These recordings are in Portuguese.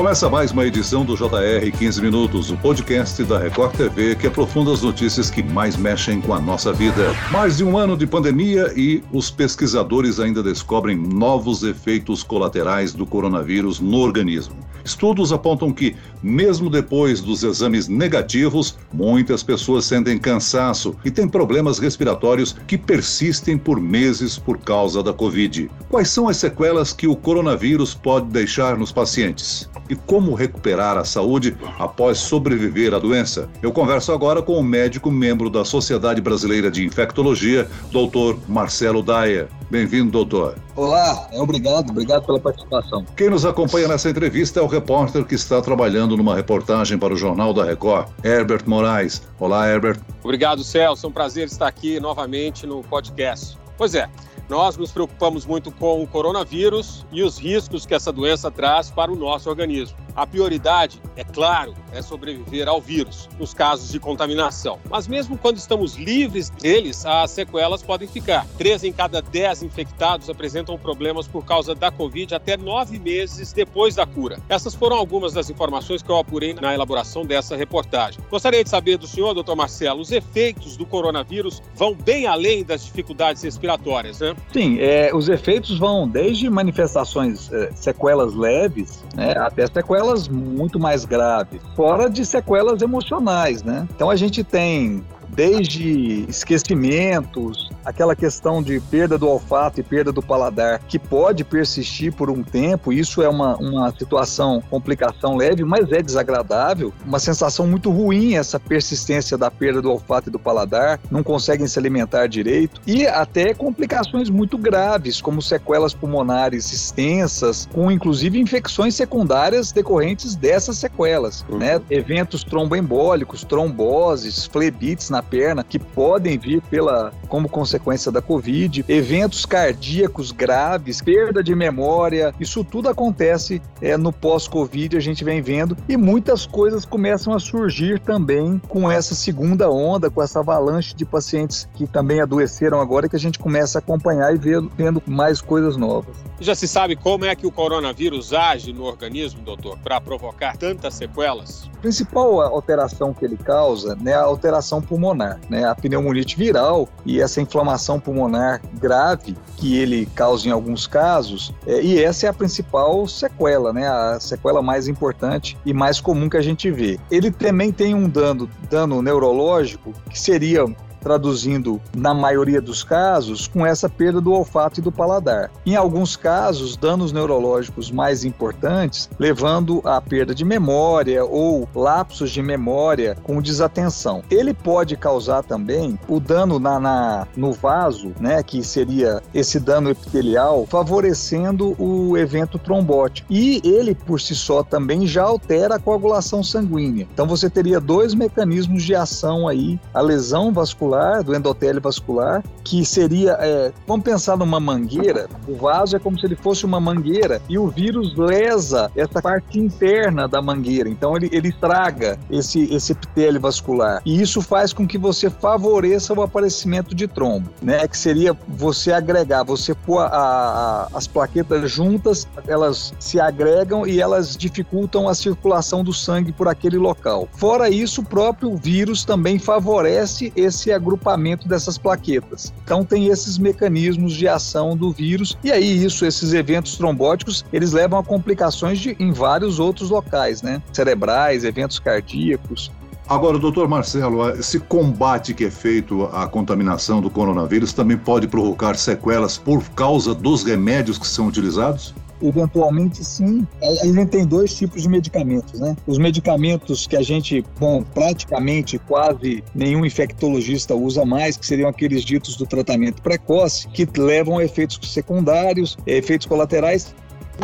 Começa mais uma edição do JR 15 Minutos, o podcast da Record TV que aprofunda as notícias que mais mexem com a nossa vida. Mais de um ano de pandemia e os pesquisadores ainda descobrem novos efeitos colaterais do coronavírus no organismo. Estudos apontam que, mesmo depois dos exames negativos, muitas pessoas sentem cansaço e têm problemas respiratórios que persistem por meses por causa da Covid. Quais são as sequelas que o coronavírus pode deixar nos pacientes? E como recuperar a saúde após sobreviver à doença? Eu converso agora com o médico membro da Sociedade Brasileira de Infectologia, doutor Marcelo Daia. Bem-vindo, doutor. Olá, é obrigado, obrigado pela participação. Quem nos acompanha nessa entrevista é o repórter que está trabalhando numa reportagem para o Jornal da Record, Herbert Moraes. Olá, Herbert. Obrigado, Celso. É um prazer estar aqui novamente no podcast. Pois é, nós nos preocupamos muito com o coronavírus e os riscos que essa doença traz para o nosso organismo. A prioridade, é claro, é sobreviver ao vírus, nos casos de contaminação. Mas mesmo quando estamos livres deles, as sequelas podem ficar. Três em cada dez infectados apresentam problemas por causa da Covid até nove meses depois da cura. Essas foram algumas das informações que eu apurei na elaboração dessa reportagem. Gostaria de saber do senhor, doutor Marcelo, os efeitos do coronavírus vão bem além das dificuldades respiratórias, né? Sim, é, os efeitos vão desde manifestações, é, sequelas leves, né, até sequelas sequelas muito mais graves, fora de sequelas emocionais, né? Então a gente tem desde esquecimentos, aquela questão de perda do olfato e perda do paladar, que pode persistir por um tempo, isso é uma, uma situação, complicação leve, mas é desagradável, uma sensação muito ruim essa persistência da perda do olfato e do paladar, não conseguem se alimentar direito, e até complicações muito graves, como sequelas pulmonares extensas, com inclusive infecções secundárias decorrentes dessas sequelas, uhum. né? Eventos tromboembólicos, tromboses, flebites na na perna que podem vir pela como consequência da Covid, eventos cardíacos graves, perda de memória, isso tudo acontece é, no pós-Covid, a gente vem vendo, e muitas coisas começam a surgir também com essa segunda onda, com essa avalanche de pacientes que também adoeceram agora, que a gente começa a acompanhar e ver, vendo mais coisas novas. Já se sabe como é que o coronavírus age no organismo, doutor, para provocar tantas sequelas? A principal alteração que ele causa né, é a alteração pulmonar, né, a pneumonite viral e essa inflamação pulmonar grave que ele causa em alguns casos, é, e essa é a principal sequela, né, a sequela mais importante e mais comum que a gente vê. Ele também tem um dano, dano neurológico que seria traduzindo na maioria dos casos com essa perda do olfato e do paladar. Em alguns casos, danos neurológicos mais importantes, levando à perda de memória ou lapsos de memória com desatenção. Ele pode causar também o dano na, na no vaso, né, que seria esse dano epitelial, favorecendo o evento trombótico. E ele por si só também já altera a coagulação sanguínea. Então você teria dois mecanismos de ação aí, a lesão vascular vascular, do endotélio vascular, que seria, é, vamos pensar numa mangueira, o vaso é como se ele fosse uma mangueira e o vírus lesa essa parte interna da mangueira, então ele, ele estraga esse, esse epitélio vascular. E isso faz com que você favoreça o aparecimento de trombo, né, que seria você agregar, você pôr a, a, as plaquetas juntas, elas se agregam e elas dificultam a circulação do sangue por aquele local. Fora isso, o próprio vírus também favorece esse agrupamento dessas plaquetas. Então tem esses mecanismos de ação do vírus e aí isso, esses eventos trombóticos, eles levam a complicações de, em vários outros locais, né? Cerebrais, eventos cardíacos, Agora, doutor Marcelo, esse combate que é feito à contaminação do coronavírus também pode provocar sequelas por causa dos remédios que são utilizados? Eventualmente, sim. A gente tem dois tipos de medicamentos, né? Os medicamentos que a gente, bom, praticamente quase nenhum infectologista usa mais, que seriam aqueles ditos do tratamento precoce, que levam a efeitos secundários, efeitos colaterais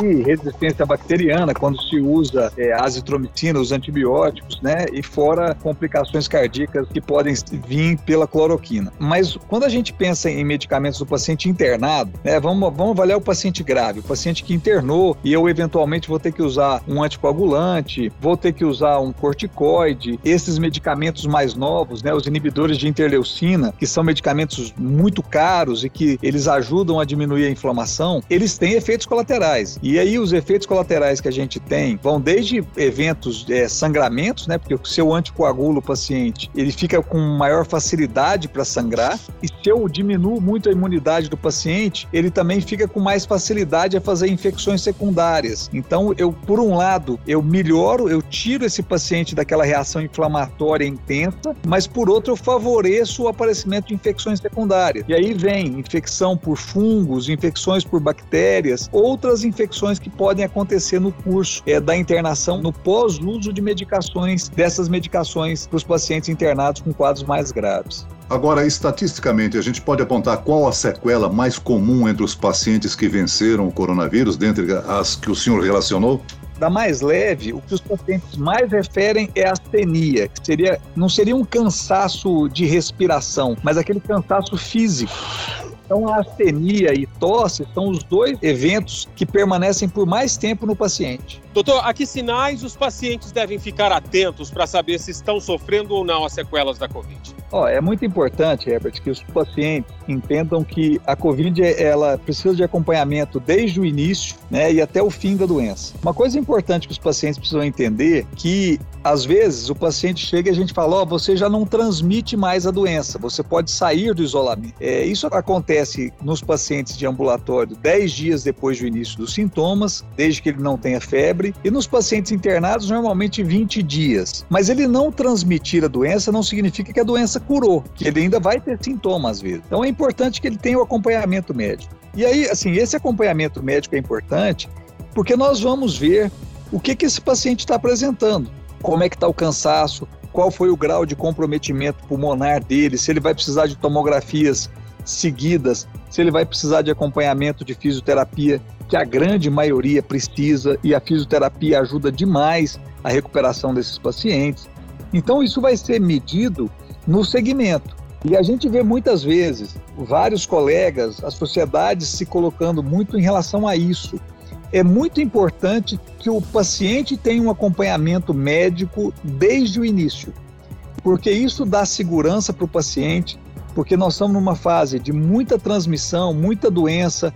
e resistência bacteriana quando se usa é, azitromicina, os antibióticos, né? E fora complicações cardíacas que podem vir pela cloroquina. Mas quando a gente pensa em medicamentos do paciente internado, né? Vamos, vamos avaliar o paciente grave, o paciente que internou e eu eventualmente vou ter que usar um anticoagulante, vou ter que usar um corticoide, esses medicamentos mais novos, né? Os inibidores de interleucina, que são medicamentos muito caros e que eles ajudam a diminuir a inflamação, eles têm efeitos colaterais E aí os efeitos colaterais que a gente tem vão desde eventos é, sangramentos, né? Porque se eu anticoagulo o paciente, ele fica com maior facilidade para sangrar. E se eu diminuo muito a imunidade do paciente, ele também fica com mais facilidade a fazer infecções secundárias. Então, eu, por um lado, eu melhoro, eu tiro esse paciente daquela reação inflamatória intensa, mas por outro, eu favoreço o aparecimento de infecções secundárias. E aí vem infecção por fungos, infecções por bactérias, outras infecções que podem acontecer no curso é, da internação, no pós-uso de medicações, dessas medicações para os pacientes internados com quadros mais graves. Agora, estatisticamente, a gente pode apontar qual a sequela mais comum entre os pacientes que venceram o coronavírus, dentre as que o senhor relacionou? Da mais leve, o que os pacientes mais referem é a astenia, que seria, não seria um cansaço de respiração, mas aquele cansaço físico. Então, a astenia e tosse são os dois eventos que permanecem por mais tempo no paciente. Doutor, a que sinais os pacientes devem ficar atentos para saber se estão sofrendo ou não as sequelas da Covid? Oh, é muito importante, Herbert, que os pacientes entendam que a Covid ela precisa de acompanhamento desde o início né, e até o fim da doença. Uma coisa importante que os pacientes precisam entender que às vezes o paciente chega e a gente fala, ó, oh, você já não transmite mais a doença, você pode sair do isolamento. É, isso acontece nos pacientes de ambulatório 10 dias depois do início dos sintomas, desde que ele não tenha febre, e nos pacientes internados normalmente 20 dias. Mas ele não transmitir a doença não significa que a doença curou, que ele ainda vai ter sintomas às vezes. Então é importante que ele tenha o acompanhamento médico. E aí, assim, esse acompanhamento médico é importante porque nós vamos ver o que, que esse paciente está apresentando como é que está o cansaço, qual foi o grau de comprometimento pulmonar dele, se ele vai precisar de tomografias seguidas, se ele vai precisar de acompanhamento de fisioterapia, que a grande maioria precisa e a fisioterapia ajuda demais a recuperação desses pacientes. Então isso vai ser medido no segmento. E a gente vê muitas vezes vários colegas, as sociedades se colocando muito em relação a isso é muito importante que o paciente tenha um acompanhamento médico desde o início, porque isso dá segurança para o paciente, porque nós estamos numa fase de muita transmissão, muita doença,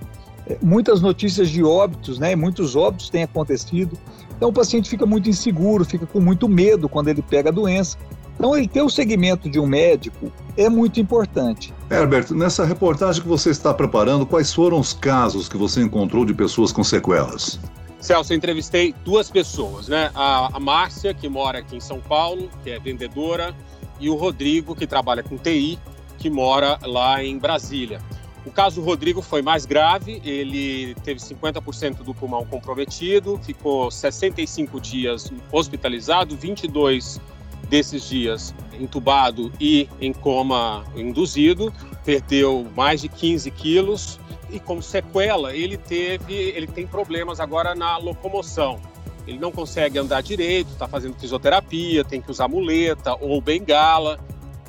muitas notícias de óbitos, né? Muitos óbitos têm acontecido. Então o paciente fica muito inseguro, fica com muito medo quando ele pega a doença. Então, ele ter o segmento de um médico é muito importante. Herbert, nessa reportagem que você está preparando, quais foram os casos que você encontrou de pessoas com sequelas? Celso, eu entrevistei duas pessoas, né? A, a Márcia, que mora aqui em São Paulo, que é vendedora, e o Rodrigo, que trabalha com TI, que mora lá em Brasília. O caso do Rodrigo foi mais grave, ele teve 50% do pulmão comprometido, ficou 65 dias hospitalizado, 22 desses dias entubado e em coma induzido, perdeu mais de 15 quilos e como sequela ele teve, ele tem problemas agora na locomoção. Ele não consegue andar direito, está fazendo fisioterapia, tem que usar muleta ou bengala.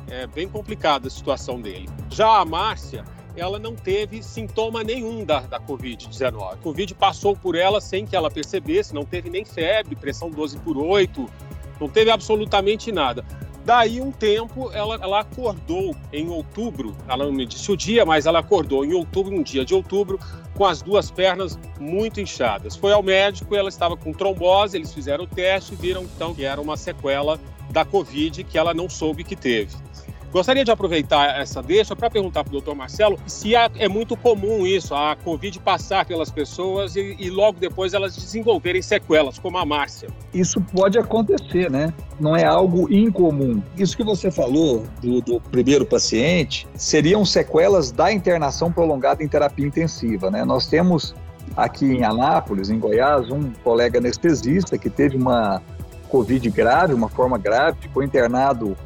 É bem complicada a situação dele. Já a Márcia, ela não teve sintoma nenhum da, da Covid-19. A Covid passou por ela sem que ela percebesse, não teve nem febre, pressão 12 por 8, não teve absolutamente nada. Daí um tempo ela, ela acordou em outubro, ela não me disse o dia, mas ela acordou em outubro, um dia de outubro, com as duas pernas muito inchadas. Foi ao médico, ela estava com trombose, eles fizeram o teste e viram então que era uma sequela da Covid que ela não soube que teve. Gostaria de aproveitar essa deixa para perguntar para o doutor Marcelo se é muito comum isso, a Covid passar pelas pessoas e, e, logo depois elas desenvolverem sequelas, como a Márcia. Isso pode acontecer, né? Não é algo incomum. Isso que você falou do, do primeiro paciente seriam sequelas da internação prolongada em terapia intensiva, né? Nós temos aqui em Anápolis, em Goiás, um colega anestesista que teve uma Covid grave, uma forma grave, ficou internado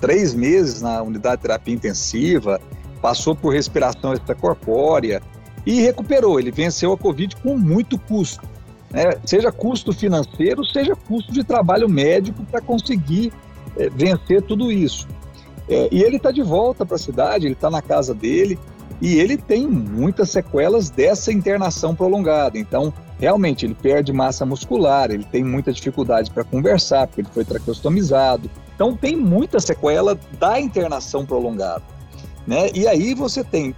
três meses na unidade de terapia intensiva, passou por respiração extracorpórea e recuperou. Ele venceu a Covid com muito custo, né? seja custo financeiro, seja custo de trabalho médico para conseguir é, vencer tudo isso. É, e ele está de volta para a cidade, ele está na casa dele e ele tem muitas sequelas dessa internação prolongada. Então, realmente, ele perde massa muscular, ele tem muita dificuldade para conversar, porque ele foi traqueostomizado, então tem muita sequela da internação prolongada. Né? E aí você tem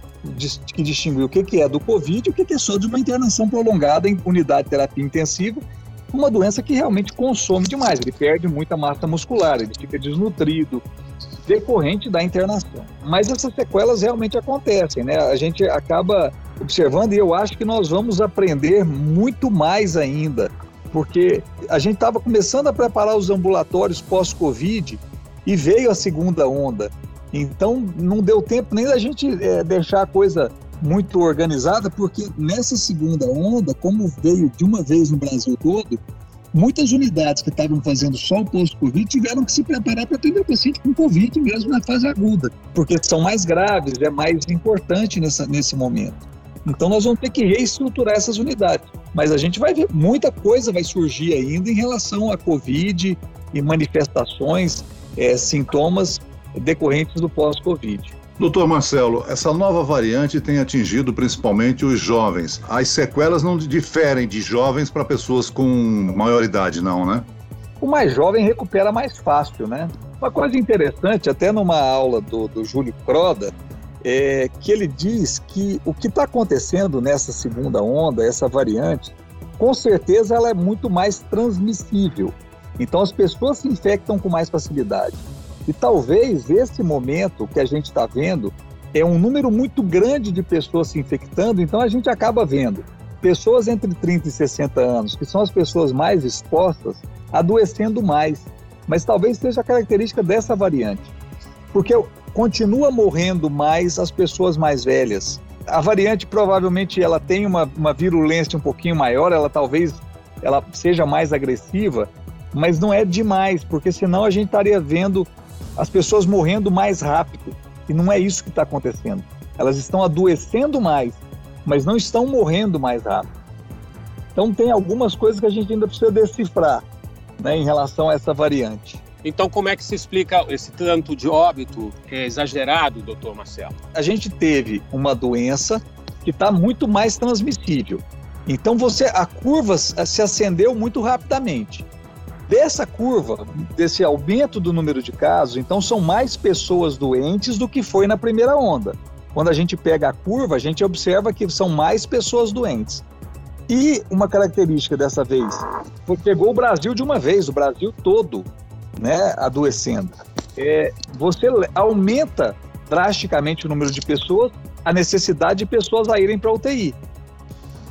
que distinguir o que, é do Covid e o que é só de uma internação prolongada em unidade de terapia intensiva, uma doença que realmente consome demais, ele perde muita massa muscular, ele fica desnutrido, decorrente da internação. Mas essas sequelas realmente acontecem, né? A gente acaba observando e eu acho que nós vamos aprender muito mais ainda, porque a gente estava começando a preparar os ambulatórios pós-Covid e veio a segunda onda. Então não deu tempo nem da gente é, deixar a coisa muito organizada, porque nessa segunda onda, como veio de uma vez no Brasil todo, muitas unidades que estavam fazendo só o posto-Covid tiveram que se preparar para atender o paciente com Covid mesmo na fase aguda, porque são mais graves, é mais importante nessa, nesse momento. Então nós vamos ter que reestruturar essas unidades. Mas a gente vai ver, muita coisa vai surgir ainda em relação à Covid e manifestações, é, sintomas decorrentes do pós-Covid. Doutor Marcelo, essa nova variante tem atingido principalmente os jovens. As sequelas não diferem de jovens para pessoas com maior idade, não, né? O mais jovem recupera mais fácil, né? Uma coisa interessante, até numa aula do, do Júlio Croda, é que ele diz que o que está acontecendo nessa segunda onda, essa variante, com certeza ela é muito mais transmissível. Então as pessoas se infectam com mais facilidade. E talvez esse momento que a gente está vendo é um número muito grande de pessoas se infectando, então a gente acaba vendo pessoas entre 30 e 60 anos, que são as pessoas mais expostas, adoecendo mais. Mas talvez seja a característica dessa variante. Porque continua morrendo mais as pessoas mais velhas. A variante provavelmente ela tem uma, uma virulência um pouquinho maior, ela talvez ela seja mais agressiva, mas não é demais, porque senão a gente estaria vendo as pessoas morrendo mais rápido. E não é isso que está acontecendo. Elas estão adoecendo mais, mas não estão morrendo mais rápido. Então, tem algumas coisas que a gente ainda precisa decifrar né, em relação a essa variante. Então, como é que se explica esse tanto de óbito é exagerado, doutor Marcelo? A gente teve uma doença que está muito mais transmissível. Então, você a curva se acendeu muito rapidamente dessa curva, desse aumento do número de casos, então são mais pessoas doentes do que foi na primeira onda. Quando a gente pega a curva, a gente observa que são mais pessoas doentes. E uma característica dessa vez, pegou o Brasil de uma vez, o Brasil todo, né, adoecendo. É, você aumenta drasticamente o número de pessoas, a necessidade de pessoas a irem para UTI.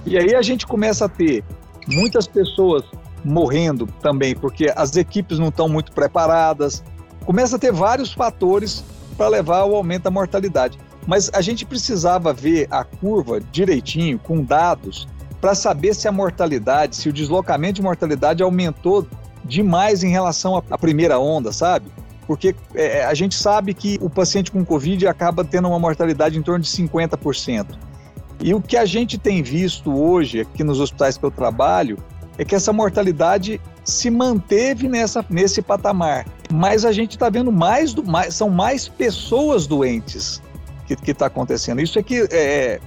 E aí a gente começa a ter muitas pessoas morrendo também, porque as equipes não estão muito preparadas. Começa a ter vários fatores para levar ao aumento da mortalidade. Mas a gente precisava ver a curva direitinho, com dados, para saber se a mortalidade, se o deslocamento de mortalidade aumentou demais em relação à primeira onda, sabe? Porque é, a gente sabe que o paciente com Covid acaba tendo uma mortalidade em torno de 50%. E o que a gente tem visto hoje aqui nos hospitais que eu trabalho é que essa mortalidade se manteve nessa, nesse patamar. Mas a gente está vendo mais, do, mais, são mais pessoas doentes que está acontecendo. Isso é que é,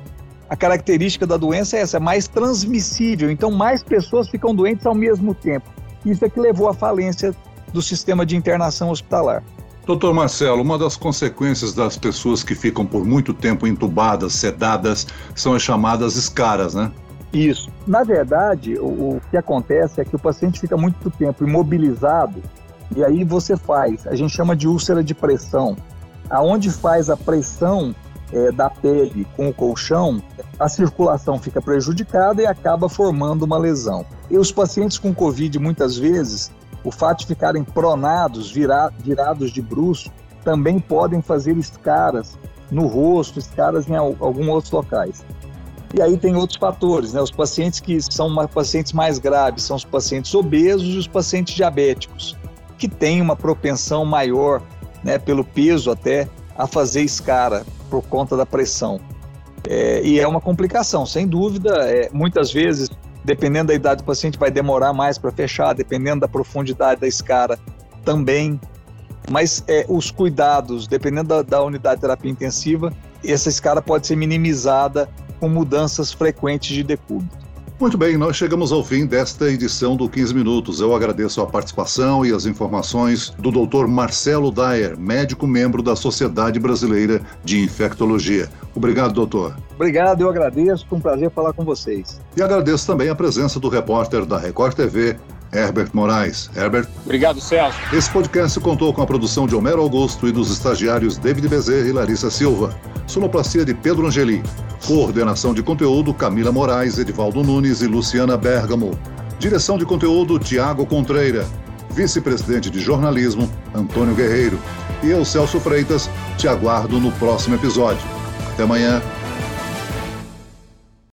a característica da doença é essa, é mais transmissível. Então, mais pessoas ficam doentes ao mesmo tempo. Isso é que levou à falência do sistema de internação hospitalar. Doutor Marcelo, uma das consequências das pessoas que ficam por muito tempo entubadas, sedadas, são as chamadas escaras, né? Isso. Na verdade, o, o, que acontece é que o paciente fica muito tempo imobilizado e aí você faz, a gente chama de úlcera de pressão, aonde faz a pressão é, da pele com o colchão, a circulação fica prejudicada e acaba formando uma lesão. E os pacientes com Covid, muitas vezes, o fato de ficarem pronados, vira, virados de bruxo, também podem fazer escaras no rosto, escaras em alguns outros locais. E aí tem outros fatores, né? Os pacientes que são pacientes mais graves são os pacientes obesos e os pacientes diabéticos, que têm uma propensão maior, né, pelo peso até, a fazer escara por conta da pressão. É, e é uma complicação, sem dúvida. É, muitas vezes, dependendo da idade do paciente, vai demorar mais para fechar, dependendo da profundidade da escara também. Mas é, os cuidados, dependendo da, da unidade de terapia intensiva, essa escara pode ser minimizada com mudanças frequentes de decúbito. Muito bem, nós chegamos ao fim desta edição do 15 Minutos. Eu agradeço a participação e as informações do Dr. Marcelo Dyer, médico membro da Sociedade Brasileira de Infectologia. Obrigado, doutor. Obrigado, eu agradeço. Foi um prazer falar com vocês. E agradeço também a presença do repórter da Record TV, Herbert Moraes. Herbert. Obrigado, Celso. Esse podcast contou com a produção de Homero Augusto e dos estagiários David Bezerra e Larissa Silva. Sonoplastia de Pedro Angeli. Coordenação de conteúdo Camila Moraes, Edivaldo Nunes e Luciana Bergamo. Direção de conteúdo Tiago Contreira. Vice-presidente de jornalismo Antônio Guerreiro. E eu, Celso Freitas, te aguardo no próximo episódio. Até amanhã.